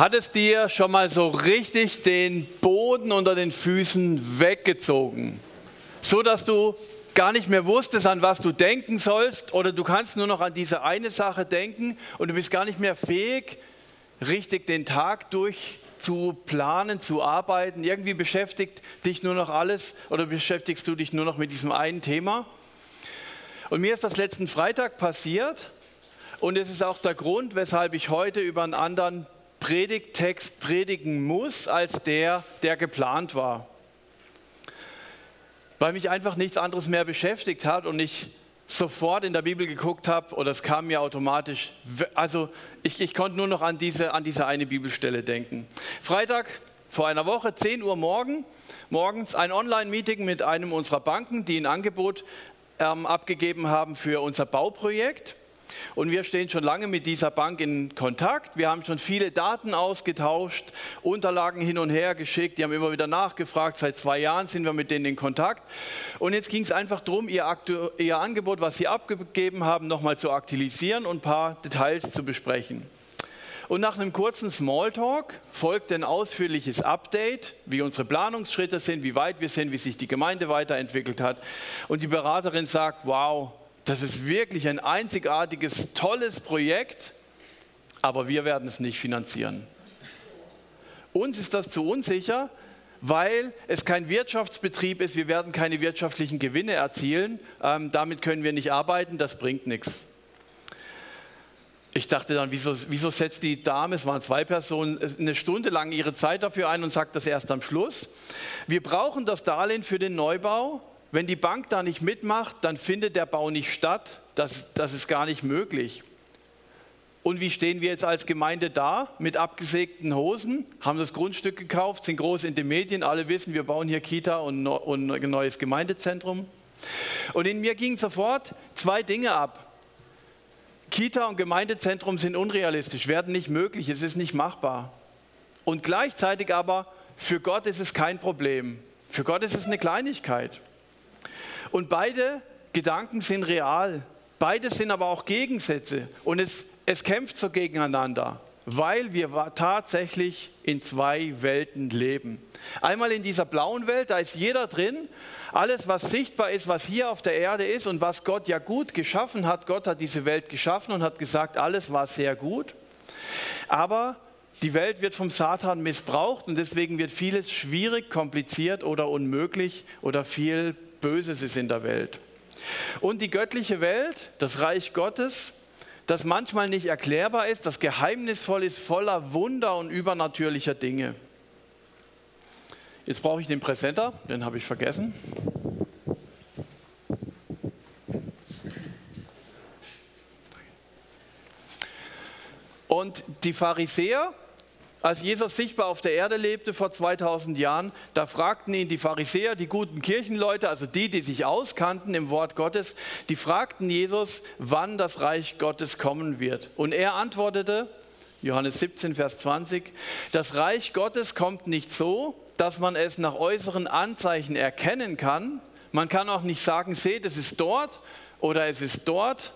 Hat es dir schon mal so richtig den Boden unter den Füßen weggezogen? So dass du gar nicht mehr wusstest, an was du denken sollst oder du kannst nur noch an diese eine Sache denken und du bist gar nicht mehr fähig, richtig den Tag durch zu planen, zu arbeiten. Irgendwie beschäftigt dich nur noch alles oder beschäftigst du dich nur noch mit diesem einen Thema. Und mir ist das letzten Freitag passiert und es ist auch der Grund, weshalb ich heute über einen anderen Predigttext predigen muss als der, der geplant war. Weil mich einfach nichts anderes mehr beschäftigt hat und ich sofort in der Bibel geguckt habe oder es kam mir automatisch, also ich, ich konnte nur noch an diese, an diese eine Bibelstelle denken. Freitag vor einer Woche, 10 Uhr morgen, morgens ein Online-Meeting mit einem unserer Banken, die ein Angebot ähm, abgegeben haben für unser Bauprojekt. Und wir stehen schon lange mit dieser Bank in Kontakt. Wir haben schon viele Daten ausgetauscht, Unterlagen hin und her geschickt. Die haben immer wieder nachgefragt. Seit zwei Jahren sind wir mit denen in Kontakt. Und jetzt ging es einfach darum, ihr, ihr Angebot, was sie abgegeben haben, nochmal zu aktualisieren und ein paar Details zu besprechen. Und nach einem kurzen Smalltalk folgt ein ausführliches Update, wie unsere Planungsschritte sind, wie weit wir sind, wie sich die Gemeinde weiterentwickelt hat. Und die Beraterin sagt, wow, das ist wirklich ein einzigartiges, tolles Projekt, aber wir werden es nicht finanzieren. Uns ist das zu unsicher, weil es kein Wirtschaftsbetrieb ist. Wir werden keine wirtschaftlichen Gewinne erzielen. Ähm, damit können wir nicht arbeiten. Das bringt nichts. Ich dachte dann, wieso, wieso setzt die Dame, es waren zwei Personen, eine Stunde lang ihre Zeit dafür ein und sagt das erst am Schluss? Wir brauchen das Darlehen für den Neubau, wenn die Bank da nicht mitmacht, dann findet der Bau nicht statt. Das, das ist gar nicht möglich. Und wie stehen wir jetzt als Gemeinde da? Mit abgesägten Hosen, haben das Grundstück gekauft, sind groß in den Medien, alle wissen, wir bauen hier Kita und, und ein neues Gemeindezentrum. Und in mir gingen sofort zwei Dinge ab. Kita und Gemeindezentrum sind unrealistisch, werden nicht möglich, es ist nicht machbar. Und gleichzeitig aber, für Gott ist es kein Problem. Für Gott ist es eine Kleinigkeit. Und beide Gedanken sind real. Beide sind aber auch Gegensätze. Und es, es kämpft so gegeneinander, weil wir tatsächlich in zwei Welten leben. Einmal in dieser blauen Welt, da ist jeder drin. Alles, was sichtbar ist, was hier auf der Erde ist und was Gott ja gut geschaffen hat. Gott hat diese Welt geschaffen und hat gesagt, alles war sehr gut. Aber die Welt wird vom Satan missbraucht und deswegen wird vieles schwierig, kompliziert oder unmöglich oder viel Böses ist in der Welt. Und die göttliche Welt, das Reich Gottes, das manchmal nicht erklärbar ist, das geheimnisvoll ist, voller Wunder und übernatürlicher Dinge. Jetzt brauche ich den Präsenter, den habe ich vergessen. Und die Pharisäer, als Jesus sichtbar auf der Erde lebte vor 2000 Jahren, da fragten ihn die Pharisäer, die guten Kirchenleute, also die, die sich auskannten im Wort Gottes, die fragten Jesus, wann das Reich Gottes kommen wird. Und er antwortete, Johannes 17, Vers 20, das Reich Gottes kommt nicht so, dass man es nach äußeren Anzeichen erkennen kann. Man kann auch nicht sagen, seht, es ist dort oder es ist dort.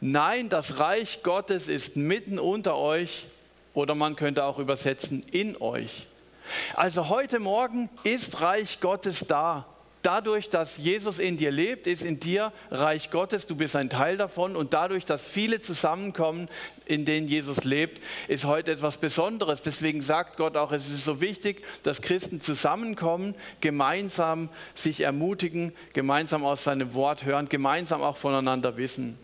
Nein, das Reich Gottes ist mitten unter euch oder man könnte auch übersetzen, in euch. Also heute Morgen ist Reich Gottes da. Dadurch, dass Jesus in dir lebt, ist in dir Reich Gottes, du bist ein Teil davon und dadurch, dass viele zusammenkommen, in denen Jesus lebt, ist heute etwas Besonderes. Deswegen sagt Gott auch, es ist so wichtig, dass Christen zusammenkommen, gemeinsam sich ermutigen, gemeinsam aus seinem Wort hören, gemeinsam auch voneinander wissen.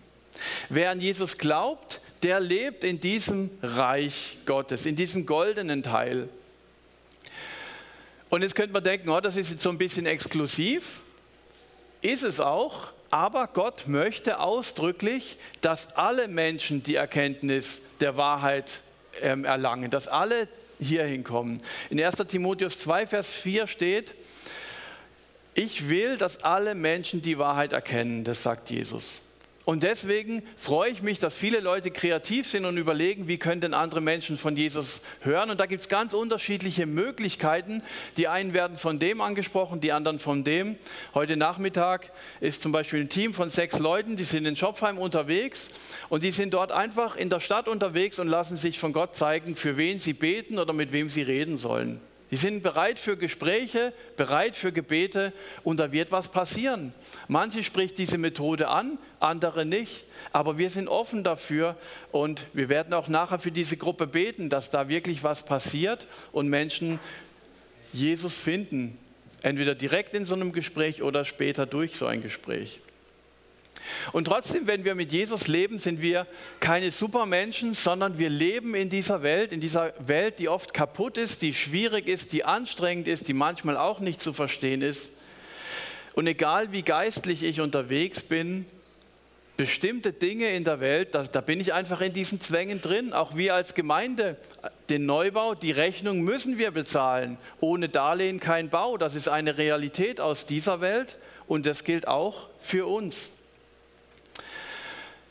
Wer an Jesus glaubt, der lebt in diesem Reich Gottes, in diesem goldenen Teil. Und jetzt könnte man denken, oh, das ist jetzt so ein bisschen exklusiv. Ist es auch, aber Gott möchte ausdrücklich, dass alle Menschen die Erkenntnis der Wahrheit ähm, erlangen, dass alle hier hinkommen. In 1 Timotheus 2, Vers 4 steht, ich will, dass alle Menschen die Wahrheit erkennen, das sagt Jesus. Und deswegen freue ich mich, dass viele Leute kreativ sind und überlegen, wie können denn andere Menschen von Jesus hören. Und da gibt es ganz unterschiedliche Möglichkeiten. Die einen werden von dem angesprochen, die anderen von dem. Heute Nachmittag ist zum Beispiel ein Team von sechs Leuten, die sind in Schopfheim unterwegs und die sind dort einfach in der Stadt unterwegs und lassen sich von Gott zeigen, für wen sie beten oder mit wem sie reden sollen. Die sind bereit für Gespräche, bereit für Gebete und da wird was passieren. Manche spricht diese Methode an, andere nicht. Aber wir sind offen dafür und wir werden auch nachher für diese Gruppe beten, dass da wirklich was passiert und Menschen Jesus finden. Entweder direkt in so einem Gespräch oder später durch so ein Gespräch. Und trotzdem, wenn wir mit Jesus leben, sind wir keine Supermenschen, sondern wir leben in dieser Welt, in dieser Welt, die oft kaputt ist, die schwierig ist, die anstrengend ist, die manchmal auch nicht zu verstehen ist. Und egal wie geistlich ich unterwegs bin, bestimmte Dinge in der Welt, da, da, bin ich einfach in diesen Zwängen drin. Auch wir als Gemeinde, den Neubau, die Rechnung müssen wir bezahlen. Ohne Darlehen kein Bau. Das ist eine Realität aus dieser Welt und das gilt auch für uns.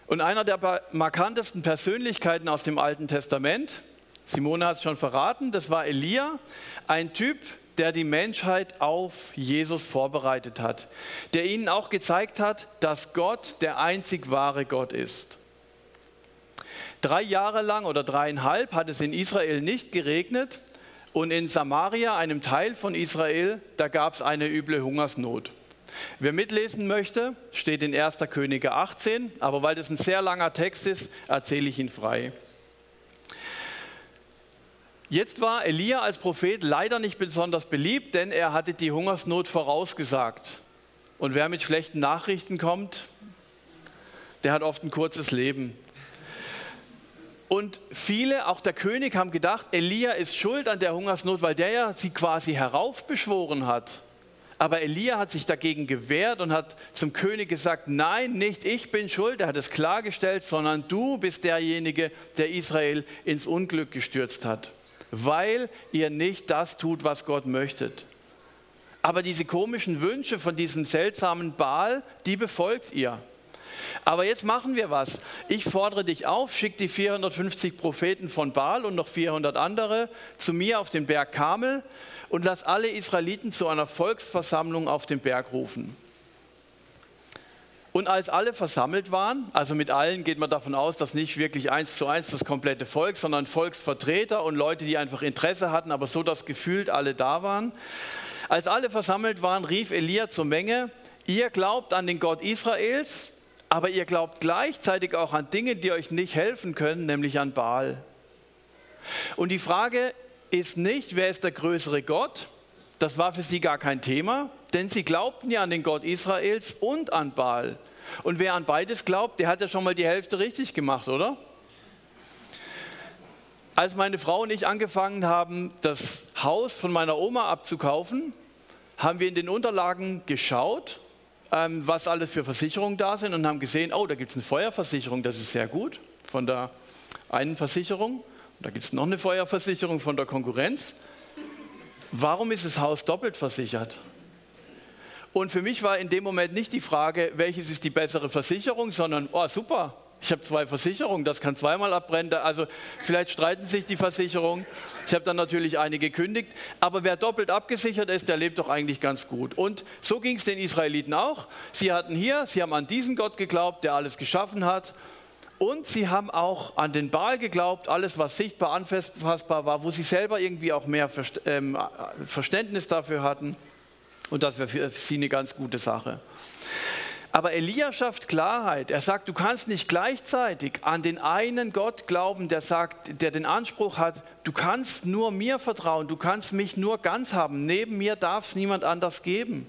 Und einer der markantesten Persönlichkeiten aus dem Alten Testament, Simone hat es schon verraten, das war Elia, ein Typ, der die Menschheit auf Jesus vorbereitet hat, der ihnen auch gezeigt hat, dass Gott der einzig wahre Gott ist. Drei Jahre lang oder dreieinhalb hat es in Israel nicht geregnet und in Samaria, einem Teil von Israel, da gab es eine üble Hungersnot. Wer mitlesen möchte, steht in 1. Könige 18, aber weil das ein sehr langer Text ist, erzähle ich ihn frei. Jetzt war Elia als Prophet leider nicht besonders beliebt, denn er hatte die Hungersnot vorausgesagt. Und wer mit schlechten Nachrichten kommt, der hat oft ein kurzes Leben. Und viele, auch der König, haben gedacht, Elia ist schuld an der Hungersnot, weil der ja sie quasi heraufbeschworen hat. Aber Elia hat sich dagegen gewehrt und hat zum König gesagt, nein, nicht ich bin schuld, er hat es klargestellt, sondern du bist derjenige, der Israel ins Unglück gestürzt hat, weil ihr nicht das tut, was Gott möchtet. Aber diese komischen Wünsche von diesem seltsamen Baal, die befolgt ihr. Aber jetzt machen wir was. Ich fordere dich auf, schick die 450 Propheten von Baal und noch 400 andere zu mir auf den Berg Kamel und lass alle Israeliten zu einer Volksversammlung auf den Berg rufen. Und als alle versammelt waren, also mit allen geht man davon aus, dass nicht wirklich eins zu eins das komplette Volk, sondern Volksvertreter und Leute, die einfach Interesse hatten, aber so dass gefühlt alle da waren. Als alle versammelt waren, rief Elia zur Menge, ihr glaubt an den Gott Israels, aber ihr glaubt gleichzeitig auch an Dinge, die euch nicht helfen können, nämlich an Baal. Und die Frage ist nicht, wer ist der größere Gott. Das war für sie gar kein Thema, denn sie glaubten ja an den Gott Israels und an Baal. Und wer an beides glaubt, der hat ja schon mal die Hälfte richtig gemacht, oder? Als meine Frau und ich angefangen haben, das Haus von meiner Oma abzukaufen, haben wir in den Unterlagen geschaut, ähm, was alles für Versicherungen da sind und haben gesehen, oh, da gibt es eine Feuerversicherung, das ist sehr gut von der einen Versicherung. Da gibt es noch eine Feuerversicherung von der Konkurrenz. Warum ist das Haus doppelt versichert? Und für mich war in dem Moment nicht die Frage, welches ist die bessere Versicherung, sondern, oh super, ich habe zwei Versicherungen, das kann zweimal abbrennen. Also vielleicht streiten sich die Versicherungen. Ich habe dann natürlich eine gekündigt. Aber wer doppelt abgesichert ist, der lebt doch eigentlich ganz gut. Und so ging es den Israeliten auch. Sie hatten hier, sie haben an diesen Gott geglaubt, der alles geschaffen hat. Und sie haben auch an den Baal geglaubt, alles, was sichtbar, anfassbar war, wo sie selber irgendwie auch mehr ähm, Verständnis dafür hatten. Und das wäre für sie eine ganz gute Sache. Aber Elia schafft Klarheit. Er sagt, du kannst nicht gleichzeitig an den einen Gott glauben, der sagt, der den Anspruch hat, du kannst nur mir vertrauen, du kannst mich nur ganz haben. Neben mir darf es niemand anders geben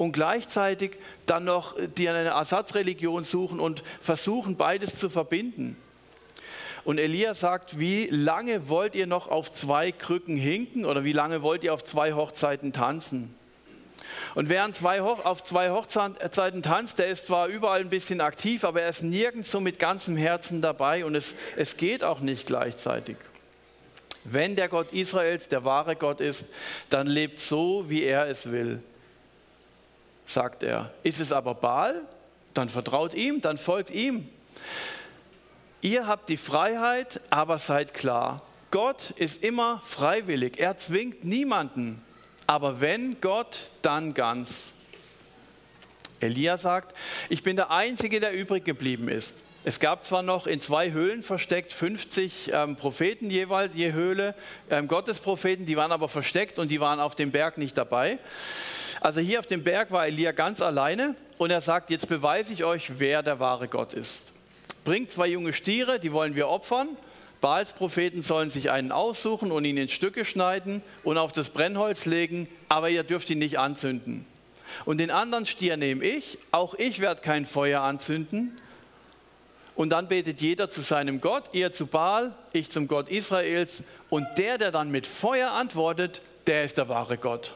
und gleichzeitig dann noch die eine Ersatzreligion suchen und versuchen, beides zu verbinden. Und Elia sagt, wie lange wollt ihr noch auf zwei Krücken hinken oder wie lange wollt ihr auf zwei Hochzeiten tanzen? Und wer auf zwei Hochzeiten tanzt, der ist zwar überall ein bisschen aktiv, aber er ist nirgends so mit ganzem Herzen dabei und es, es geht auch nicht gleichzeitig. Wenn der Gott Israels der wahre Gott ist, dann lebt so, wie er es will sagt er. Ist es aber Baal, dann vertraut ihm, dann folgt ihm. Ihr habt die Freiheit, aber seid klar. Gott ist immer freiwillig. Er zwingt niemanden. Aber wenn Gott, dann ganz. Elia sagt, ich bin der Einzige, der übrig geblieben ist. Es gab zwar noch in zwei Höhlen versteckt 50 ähm, Propheten jeweils, je Höhle, ähm, Gottespropheten, die waren aber versteckt und die waren auf dem Berg nicht dabei. Also hier auf dem Berg war Elia ganz alleine und er sagt, jetzt beweise ich euch, wer der wahre Gott ist. Bringt zwei junge Stiere, die wollen wir opfern. Baals Propheten sollen sich einen aussuchen und ihn in Stücke schneiden und auf das Brennholz legen, aber ihr dürft ihn nicht anzünden. Und den anderen Stier nehme ich, auch ich werde kein Feuer anzünden und dann betet jeder zu seinem Gott, ihr zu Baal, ich zum Gott Israels. Und der, der dann mit Feuer antwortet, der ist der wahre Gott.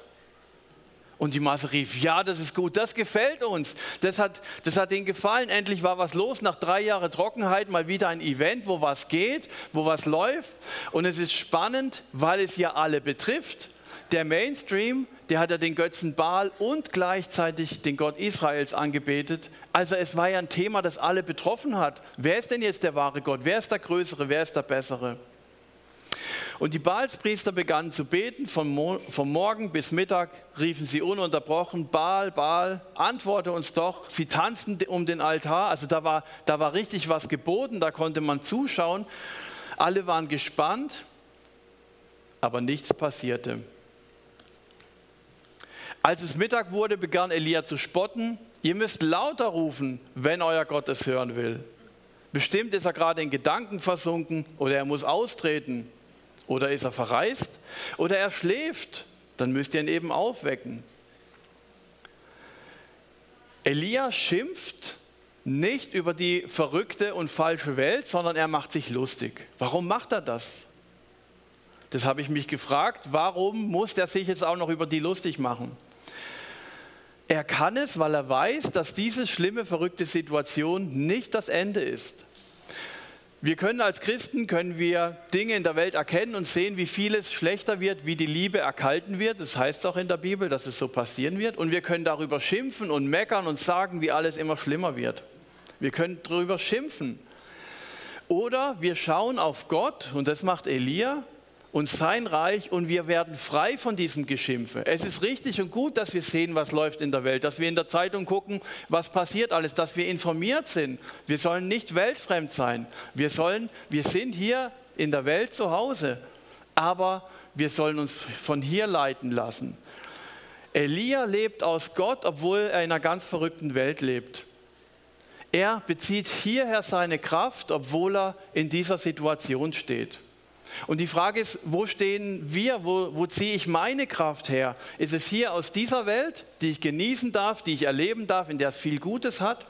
Und die Masse rief, ja, das ist gut, das gefällt uns. Das hat, das hat ihnen gefallen. Endlich war was los. Nach drei Jahren Trockenheit mal wieder ein Event, wo was geht, wo was läuft. Und es ist spannend, weil es ja alle betrifft. Der Mainstream, der hat ja den Götzen Baal und gleichzeitig den Gott Israels angebetet. Also es war ja ein Thema, das alle betroffen hat. Wer ist denn jetzt der wahre Gott? Wer ist der Größere? Wer ist der Bessere? Und die Baalspriester begannen zu beten, vom, Mo vom Morgen bis Mittag riefen sie ununterbrochen, Baal, Baal, antworte uns doch. Sie tanzten um den Altar, also da war, da war richtig was geboten, da konnte man zuschauen. Alle waren gespannt, aber nichts passierte. Als es Mittag wurde, begann Elia zu spotten. Ihr müsst lauter rufen, wenn euer Gott es hören will. Bestimmt ist er gerade in Gedanken versunken oder er muss austreten oder ist er verreist oder er schläft. Dann müsst ihr ihn eben aufwecken. Elia schimpft nicht über die verrückte und falsche Welt, sondern er macht sich lustig. Warum macht er das? Das habe ich mich gefragt. Warum muss er sich jetzt auch noch über die lustig machen? Er kann es, weil er weiß, dass diese schlimme, verrückte Situation nicht das Ende ist. Wir können als Christen, können wir Dinge in der Welt erkennen und sehen, wie vieles schlechter wird, wie die Liebe erkalten wird. Das heißt auch in der Bibel, dass es so passieren wird. Und wir können darüber schimpfen und meckern und sagen, wie alles immer schlimmer wird. Wir können darüber schimpfen. Oder wir schauen auf Gott, und das macht Elia, und sein Reich und wir werden frei von diesem Geschimpfe. Es ist richtig und gut, dass wir sehen, was läuft in der Welt, dass wir in der Zeitung gucken, was passiert alles, dass wir informiert sind. Wir sollen nicht weltfremd sein. Wir sollen, wir sind hier in der Welt zu Hause, aber wir sollen uns von hier leiten lassen. Elia lebt aus Gott, obwohl er in einer ganz verrückten Welt lebt. Er bezieht hierher seine Kraft, obwohl er in dieser Situation steht. Und die Frage ist, wo stehen wir, wo, wo ziehe ich meine Kraft her? Ist es hier aus dieser Welt, die ich genießen darf, die ich erleben darf, in der es viel Gutes hat?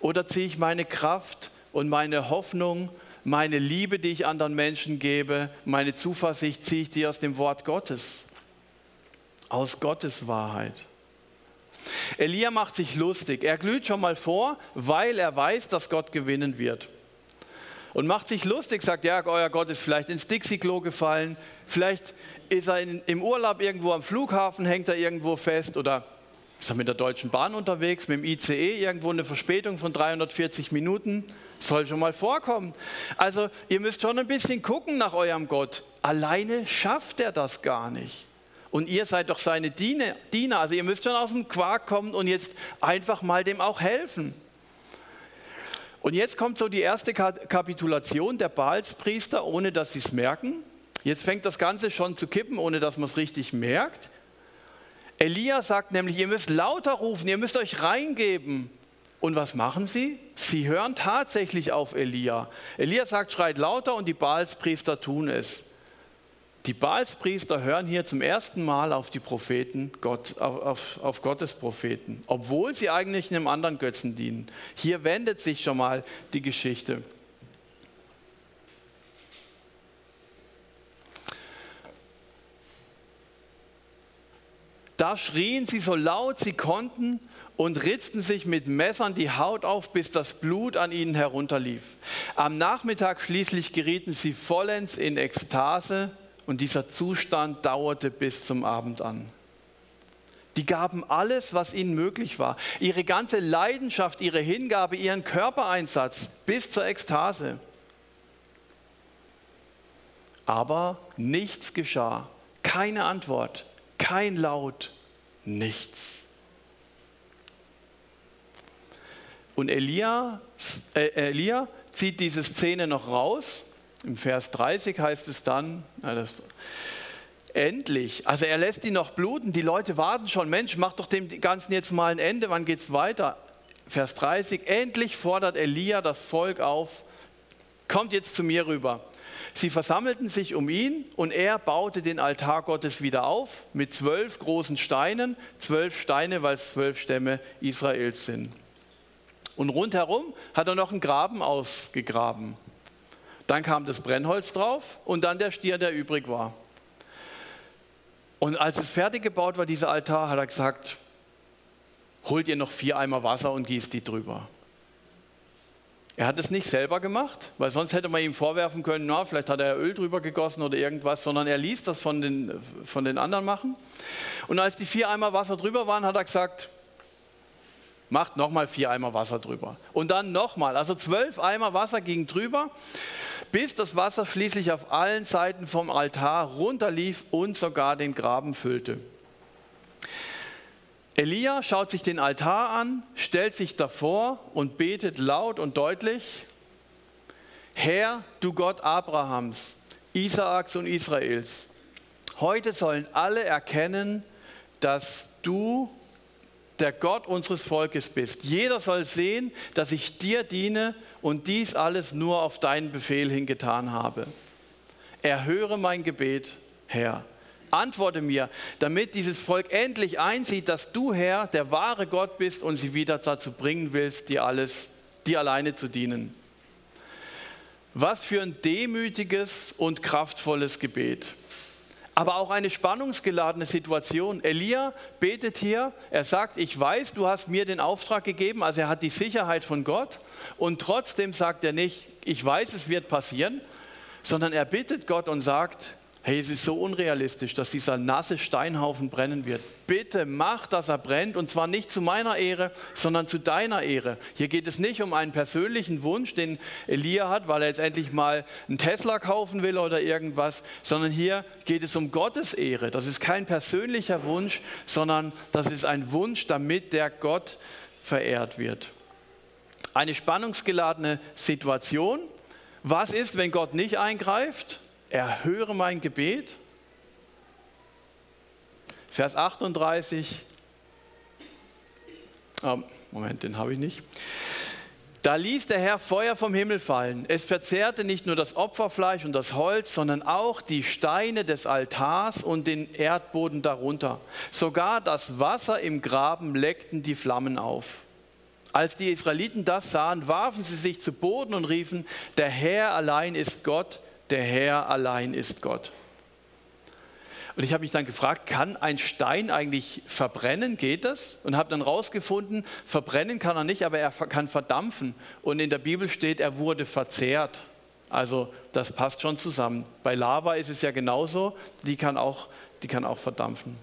Oder ziehe ich meine Kraft und meine Hoffnung, meine Liebe, die ich anderen Menschen gebe, meine Zuversicht, ziehe ich die aus dem Wort Gottes, aus Gottes Wahrheit? Elia macht sich lustig. Er glüht schon mal vor, weil er weiß, dass Gott gewinnen wird und macht sich lustig, sagt, ja, euer Gott ist vielleicht ins Dixie-Klo gefallen, vielleicht ist er in, im Urlaub irgendwo am Flughafen, hängt er irgendwo fest oder ist er mit der Deutschen Bahn unterwegs, mit dem ICE, irgendwo eine Verspätung von 340 Minuten. Soll schon mal vorkommen. Also ihr müsst schon ein bisschen gucken nach eurem Gott. Alleine schafft er das gar nicht. Und ihr seid doch seine Diener. Also ihr müsst schon aus dem Quark kommen und jetzt einfach mal dem auch helfen. Und jetzt kommt so die erste Kapitulation der Baalspriester, ohne dass sie es merken. Jetzt fängt das Ganze schon zu kippen, ohne dass man es richtig merkt. Elia sagt nämlich, ihr müsst lauter rufen, ihr müsst euch reingeben. Und was machen sie? Sie hören tatsächlich auf Elia. Elia sagt, schreit lauter und die Baalspriester tun es. Die Baalspriester hören hier zum ersten Mal auf die Propheten, Gott, auf, auf, Gottes Propheten, obwohl sie eigentlich einem anderen Götzen dienen. Hier wendet sich schon mal die Geschichte. Da schrien sie so laut sie konnten und ritzten sich mit Messern die Haut auf, bis das Blut an ihnen herunterlief. Am Nachmittag schließlich gerieten sie vollends in Ekstase und dieser Zustand dauerte bis zum Abend an. Die gaben alles, was ihnen möglich war. Ihre ganze Leidenschaft, ihre Hingabe, ihren Körpereinsatz bis zur Ekstase. Aber nichts geschah. Keine Antwort, kein Laut, nichts. Und Elia, äh, Elia zieht diese Szene noch raus. Im Vers 30 heißt es dann, na das, endlich, also er lässt die noch bluten, die Leute warten schon, Mensch, mach doch dem Ganzen jetzt mal ein Ende, wann geht es weiter? Vers 30, endlich fordert Elia das Volk auf, kommt jetzt zu mir rüber. Sie versammelten sich um ihn und er baute den Altar Gottes wieder auf mit zwölf großen Steinen, zwölf Steine, weil es zwölf Stämme Israels sind. Und rundherum hat er noch einen Graben ausgegraben. Dann kam das Brennholz drauf und dann der Stier, der übrig war. Und als es fertig gebaut war, dieser Altar, hat er gesagt, holt ihr noch vier Eimer Wasser und gießt die drüber. Er hat es nicht selber gemacht, weil sonst hätte man ihm vorwerfen können, na, vielleicht hat er Öl drüber gegossen oder irgendwas, sondern er ließ das von den, von den anderen machen. Und als die vier Eimer Wasser drüber waren, hat er gesagt, macht nochmal vier Eimer Wasser drüber. Und dann nochmal, also zwölf Eimer Wasser gingen drüber, bis das Wasser schließlich auf allen Seiten vom Altar runterlief und sogar den Graben füllte. Elia schaut sich den Altar an, stellt sich davor und betet laut und deutlich, Herr, du Gott Abrahams, Isaaks und Israels, heute sollen alle erkennen, dass du der Gott unseres Volkes bist. Jeder soll sehen, dass ich dir diene und dies alles nur auf deinen Befehl hingetan habe. Erhöre mein Gebet, Herr. Antworte mir, damit dieses Volk endlich einsieht, dass du, Herr, der wahre Gott bist und sie wieder dazu bringen willst, dir alles, dir alleine zu dienen. Was für ein demütiges und kraftvolles Gebet aber auch eine spannungsgeladene Situation. Elia betet hier, er sagt, ich weiß, du hast mir den Auftrag gegeben, also er hat die Sicherheit von Gott und trotzdem sagt er nicht, ich weiß, es wird passieren, sondern er bittet Gott und sagt, Hey, es ist so unrealistisch, dass dieser nasse Steinhaufen brennen wird. Bitte mach, dass er brennt und zwar nicht zu meiner Ehre, sondern zu deiner Ehre. Hier geht es nicht um einen persönlichen Wunsch, den Elia hat, weil er jetzt endlich mal einen Tesla kaufen will oder irgendwas, sondern hier geht es um Gottes Ehre. Das ist kein persönlicher Wunsch, sondern das ist ein Wunsch, damit der Gott verehrt wird. Eine spannungsgeladene Situation. Was ist, wenn Gott nicht eingreift? Erhöre mein Gebet. Vers 38. Oh, Moment, den habe ich nicht. Da ließ der Herr Feuer vom Himmel fallen. Es verzehrte nicht nur das Opferfleisch und das Holz, sondern auch die Steine des Altars und den Erdboden darunter. Sogar das Wasser im Graben leckten die Flammen auf. Als die Israeliten das sahen, warfen sie sich zu Boden und riefen, der Herr allein ist Gott, der Herr allein ist Gott. Und ich habe mich dann gefragt, kann ein Stein eigentlich verbrennen? Geht das? Und habe dann rausgefunden, verbrennen kann er nicht, aber er kann verdampfen. Und in der Bibel steht, er wurde verzehrt. Also das passt schon zusammen. Bei Lava ist es ja genauso, die kann auch, die kann auch verdampfen,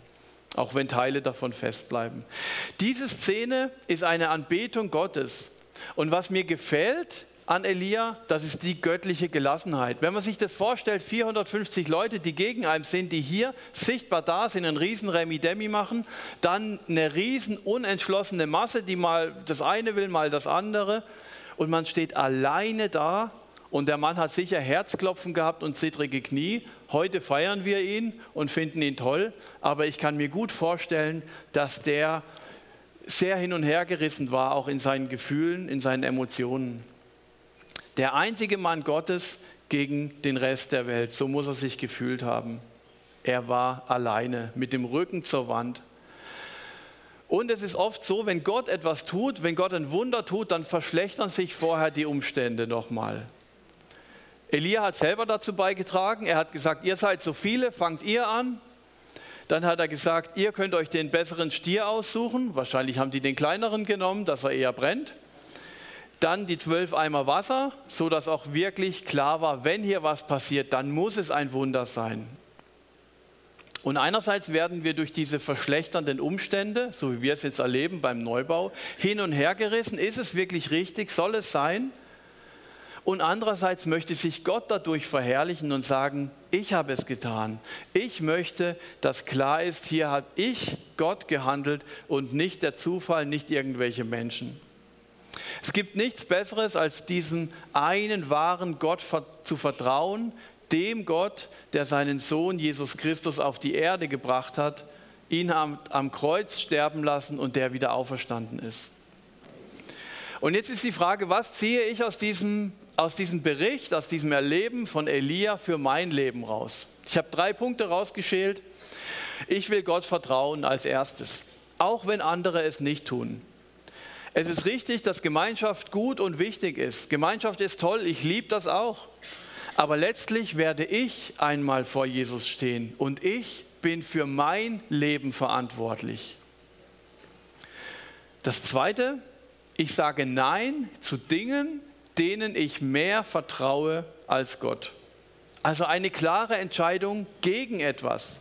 auch wenn Teile davon festbleiben. Diese Szene ist eine Anbetung Gottes. Und was mir gefällt, an Elia, das ist die göttliche Gelassenheit. Wenn man sich das vorstellt, 450 Leute, die gegen einen sind, die hier sichtbar da sind, einen riesen Remi-Demi machen, dann eine riesen unentschlossene Masse, die mal das eine will, mal das andere und man steht alleine da und der Mann hat sicher Herzklopfen gehabt und zittrige Knie. Heute feiern wir ihn und finden ihn toll, aber ich kann mir gut vorstellen, dass der sehr hin und her gerissen war, auch in seinen Gefühlen, in seinen Emotionen. Der einzige Mann Gottes gegen den Rest der Welt. So muss er sich gefühlt haben. Er war alleine mit dem Rücken zur Wand. Und es ist oft so, wenn Gott etwas tut, wenn Gott ein Wunder tut, dann verschlechtern sich vorher die Umstände nochmal. Elia hat selber dazu beigetragen. Er hat gesagt, ihr seid so viele, fangt ihr an. Dann hat er gesagt, ihr könnt euch den besseren Stier aussuchen. Wahrscheinlich haben die den kleineren genommen, dass er eher brennt. Dann die zwölf Eimer Wasser, so dass auch wirklich klar war, wenn hier was passiert, dann muss es ein Wunder sein. Und einerseits werden wir durch diese verschlechternden Umstände, so wie wir es jetzt erleben beim Neubau, hin und her gerissen. Ist es wirklich richtig? Soll es sein? Und andererseits möchte sich Gott dadurch verherrlichen und sagen, ich habe es getan. Ich möchte, dass klar ist, hier habe ich Gott gehandelt und nicht der Zufall, nicht irgendwelche Menschen. Es gibt nichts Besseres, als diesen einen wahren Gott zu vertrauen, dem Gott, der seinen Sohn Jesus Christus auf die Erde gebracht hat, ihn am, am Kreuz sterben lassen und der wieder auferstanden ist. Und jetzt ist die Frage, was ziehe ich aus diesem, aus diesem Bericht, aus diesem Erleben von Elia für mein Leben raus? Ich habe drei Punkte rausgeschält. Ich will Gott vertrauen als erstes, auch wenn andere es nicht tun. Es ist richtig, dass Gemeinschaft gut und wichtig ist. Gemeinschaft ist toll, ich liebe das auch. Aber letztlich werde ich einmal vor Jesus stehen und ich bin für mein Leben verantwortlich. Das Zweite, ich sage Nein zu Dingen, denen ich mehr vertraue als Gott. Also eine klare Entscheidung gegen etwas.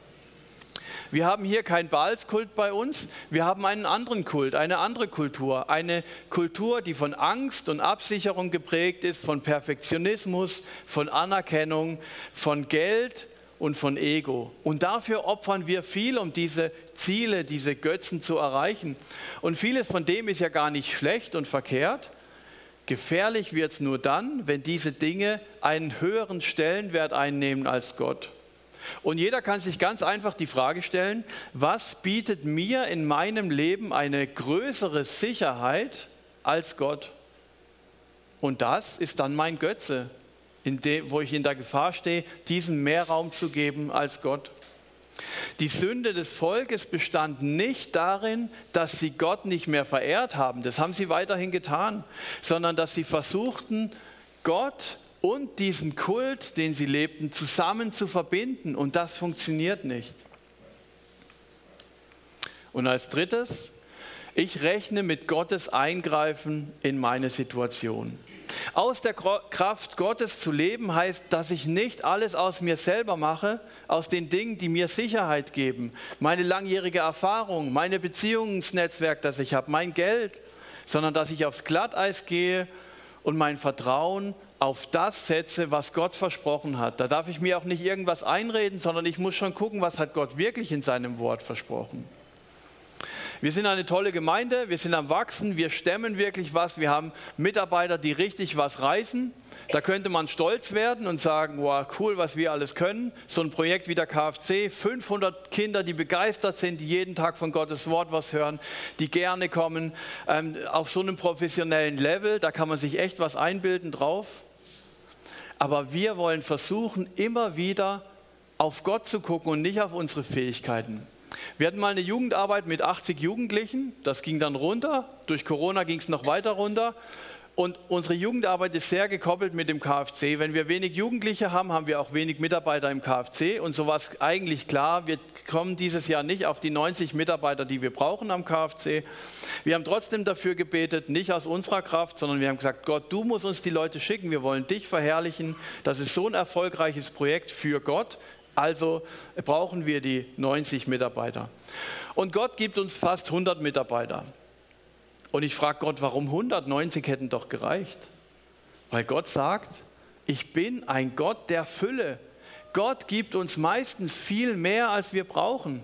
Wir haben hier keinen Baalskult bei uns, wir haben einen anderen Kult, eine andere Kultur. Eine Kultur, die von Angst und Absicherung geprägt ist, von Perfektionismus, von Anerkennung, von Geld und von Ego. Und dafür opfern wir viel, um diese Ziele, diese Götzen zu erreichen. Und vieles von dem ist ja gar nicht schlecht und verkehrt. Gefährlich wird es nur dann, wenn diese Dinge einen höheren Stellenwert einnehmen als Gott. Und jeder kann sich ganz einfach die Frage stellen, was bietet mir in meinem Leben eine größere Sicherheit als Gott? Und das ist dann mein Götze, dem, wo ich in der Gefahr stehe, diesem mehr Raum zu geben als Gott. Die Sünde des Volkes bestand nicht darin, dass sie Gott nicht mehr verehrt haben, das haben sie weiterhin getan, sondern dass sie versuchten, Gott und diesen Kult, den sie lebten, zusammen zu verbinden. Und das funktioniert nicht. Und als drittes, ich rechne mit Gottes Eingreifen in meine Situation. Aus der Kraft Gottes zu leben heißt, dass ich nicht alles aus mir selber mache, aus den Dingen, die mir Sicherheit geben, meine langjährige Erfahrung, meine Beziehungsnetzwerk, das ich habe, mein Geld, sondern dass ich aufs Glatteis gehe und mein Vertrauen auf das setze, was Gott versprochen hat. Da darf ich mir auch nicht irgendwas einreden, sondern ich muss schon gucken, was hat Gott wirklich in seinem Wort versprochen. Wir sind eine tolle Gemeinde, wir sind am Wachsen, wir stemmen wirklich was, wir haben Mitarbeiter, die richtig was reißen. Da könnte man stolz werden und sagen, wow, cool, was wir alles können. So ein Projekt wie der KFC, 500 Kinder, die begeistert sind, die jeden Tag von Gottes Wort was hören, die gerne kommen. Ähm, auf so einem professionellen Level, da kann man sich echt was einbilden drauf. Aber wir wollen versuchen, immer wieder auf Gott zu gucken und nicht auf unsere Fähigkeiten. Wir hatten mal eine Jugendarbeit mit 80 Jugendlichen, das ging dann runter, durch Corona ging es noch weiter runter und unsere Jugendarbeit ist sehr gekoppelt mit dem KFC. Wenn wir wenig Jugendliche haben, haben wir auch wenig Mitarbeiter im KFC. Und so war es eigentlich klar, wir kommen dieses Jahr nicht auf die 90 Mitarbeiter, die wir brauchen am KFC. Wir haben trotzdem dafür gebetet, nicht aus unserer Kraft, sondern wir haben gesagt, Gott, du musst uns die Leute schicken. Wir wollen dich verherrlichen. Das ist so ein erfolgreiches Projekt für Gott. Also brauchen wir die 90 Mitarbeiter. Und Gott gibt uns fast 100 Mitarbeiter. Und ich frage Gott, warum 190 hätten doch gereicht? Weil Gott sagt, ich bin ein Gott der Fülle. Gott gibt uns meistens viel mehr, als wir brauchen.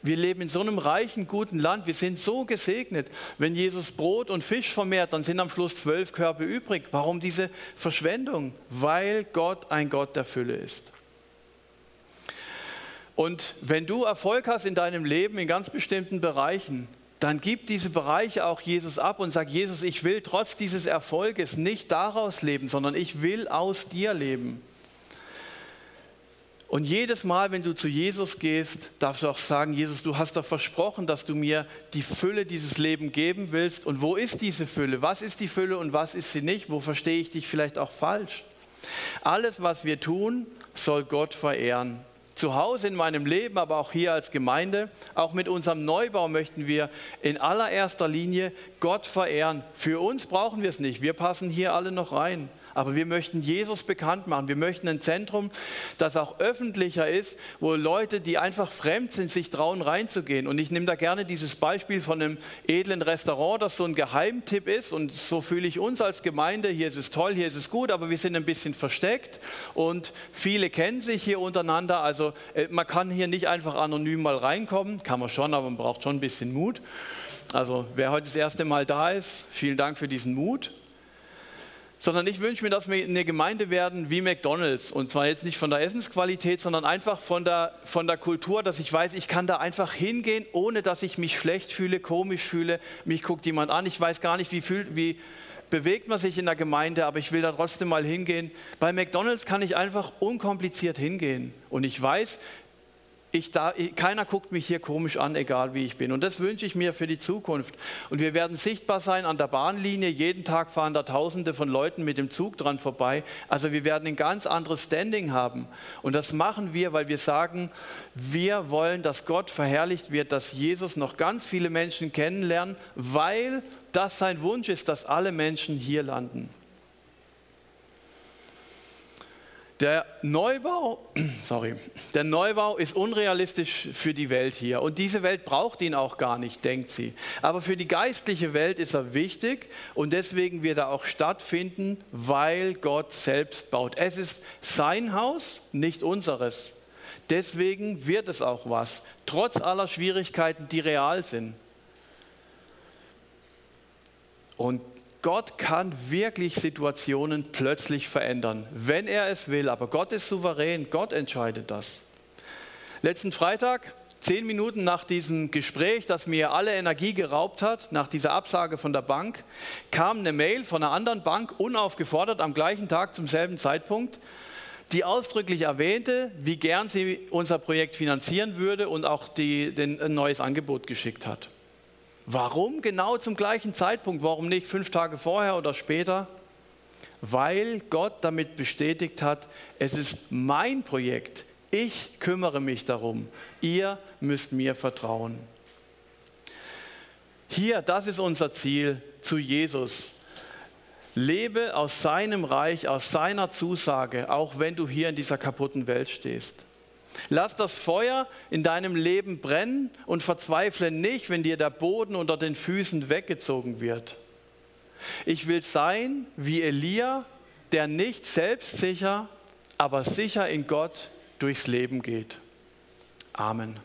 Wir leben in so einem reichen, guten Land. Wir sind so gesegnet. Wenn Jesus Brot und Fisch vermehrt, dann sind am Schluss zwölf Körbe übrig. Warum diese Verschwendung? Weil Gott ein Gott der Fülle ist. Und wenn du Erfolg hast in deinem Leben in ganz bestimmten Bereichen, dann gib diese Bereiche auch Jesus ab und sag, Jesus, ich will trotz dieses Erfolges nicht daraus leben, sondern ich will aus dir leben. Und jedes Mal, wenn du zu Jesus gehst, darfst du auch sagen, Jesus, du hast doch versprochen, dass du mir die Fülle dieses Lebens geben willst. Und wo ist diese Fülle? Was ist die Fülle und was ist sie nicht? Wo verstehe ich dich vielleicht auch falsch? Alles, was wir tun, soll Gott verehren zu Hause in meinem Leben, aber auch hier als Gemeinde, auch mit unserem Neubau möchten wir in allererster Linie Gott verehren. Für uns brauchen wir es nicht, wir passen hier alle noch rein. Aber wir möchten Jesus bekannt machen. Wir möchten ein Zentrum, das auch öffentlicher ist, wo Leute, die einfach fremd sind, sich trauen reinzugehen. Und ich nehme da gerne dieses Beispiel von einem edlen Restaurant, das so ein Geheimtipp ist. Und so fühle ich uns als Gemeinde. Hier ist es toll, hier ist es gut, aber wir sind ein bisschen versteckt und viele kennen sich hier untereinander. Also äh, man kann hier nicht einfach anonym mal reinkommen, kann man schon, aber man braucht schon ein bisschen Mut. Also wer heute das erste Mal da ist, vielen Dank für diesen Mut. Sondern ich wünsche mir, dass wir eine Gemeinde werden wie McDonald's. Und zwar jetzt nicht von der Essensqualität, sondern einfach von der, von der Kultur, dass ich weiß, ich kann da einfach hingehen, ohne dass ich mich schlecht fühle, komisch fühle. Mich guckt jemand an. Ich weiß gar nicht, wie, fühlt, wie bewegt man sich in der Gemeinde, aber ich will da trotzdem mal hingehen. Bei McDonald's kann ich einfach unkompliziert hingehen. Und ich weiß, ich da, keiner guckt mich hier komisch an, egal wie ich bin. Und das wünsche ich mir für die Zukunft. Und wir werden sichtbar sein an der Bahnlinie. Jeden Tag fahren da Tausende von Leuten mit dem Zug dran vorbei. Also wir werden ein ganz anderes Standing haben. Und das machen wir, weil wir sagen, wir wollen, dass Gott verherrlicht wird, dass Jesus noch ganz viele Menschen kennenlernen, weil das sein Wunsch ist, dass alle Menschen hier landen. Der Neubau, sorry, der Neubau ist unrealistisch für die Welt hier und diese Welt braucht ihn auch gar nicht, denkt sie. Aber für die geistliche Welt ist er wichtig und deswegen wird er auch stattfinden, weil Gott selbst baut. Es ist sein Haus, nicht unseres. Deswegen wird es auch was, trotz aller Schwierigkeiten, die real sind. Und Gott kann wirklich Situationen plötzlich verändern, wenn er es will. Aber Gott ist souverän, Gott entscheidet das. Letzten Freitag, zehn Minuten nach diesem Gespräch, das mir alle Energie geraubt hat, nach dieser Absage von der Bank, kam eine Mail von einer anderen Bank, unaufgefordert, am gleichen Tag zum selben Zeitpunkt, die ausdrücklich erwähnte, wie gern sie unser Projekt finanzieren würde und auch die, den, ein neues Angebot geschickt hat. Warum genau zum gleichen Zeitpunkt? Warum nicht fünf Tage vorher oder später? Weil Gott damit bestätigt hat, es ist mein Projekt. Ich kümmere mich darum. Ihr müsst mir vertrauen. Hier, das ist unser Ziel zu Jesus. Lebe aus seinem Reich, aus seiner Zusage, auch wenn du hier in dieser kaputten Welt stehst. Lass das Feuer in deinem Leben brennen und verzweifle nicht, wenn dir der Boden unter den Füßen weggezogen wird. Ich will sein wie Elia, der nicht selbstsicher, aber sicher in Gott durchs Leben geht. Amen.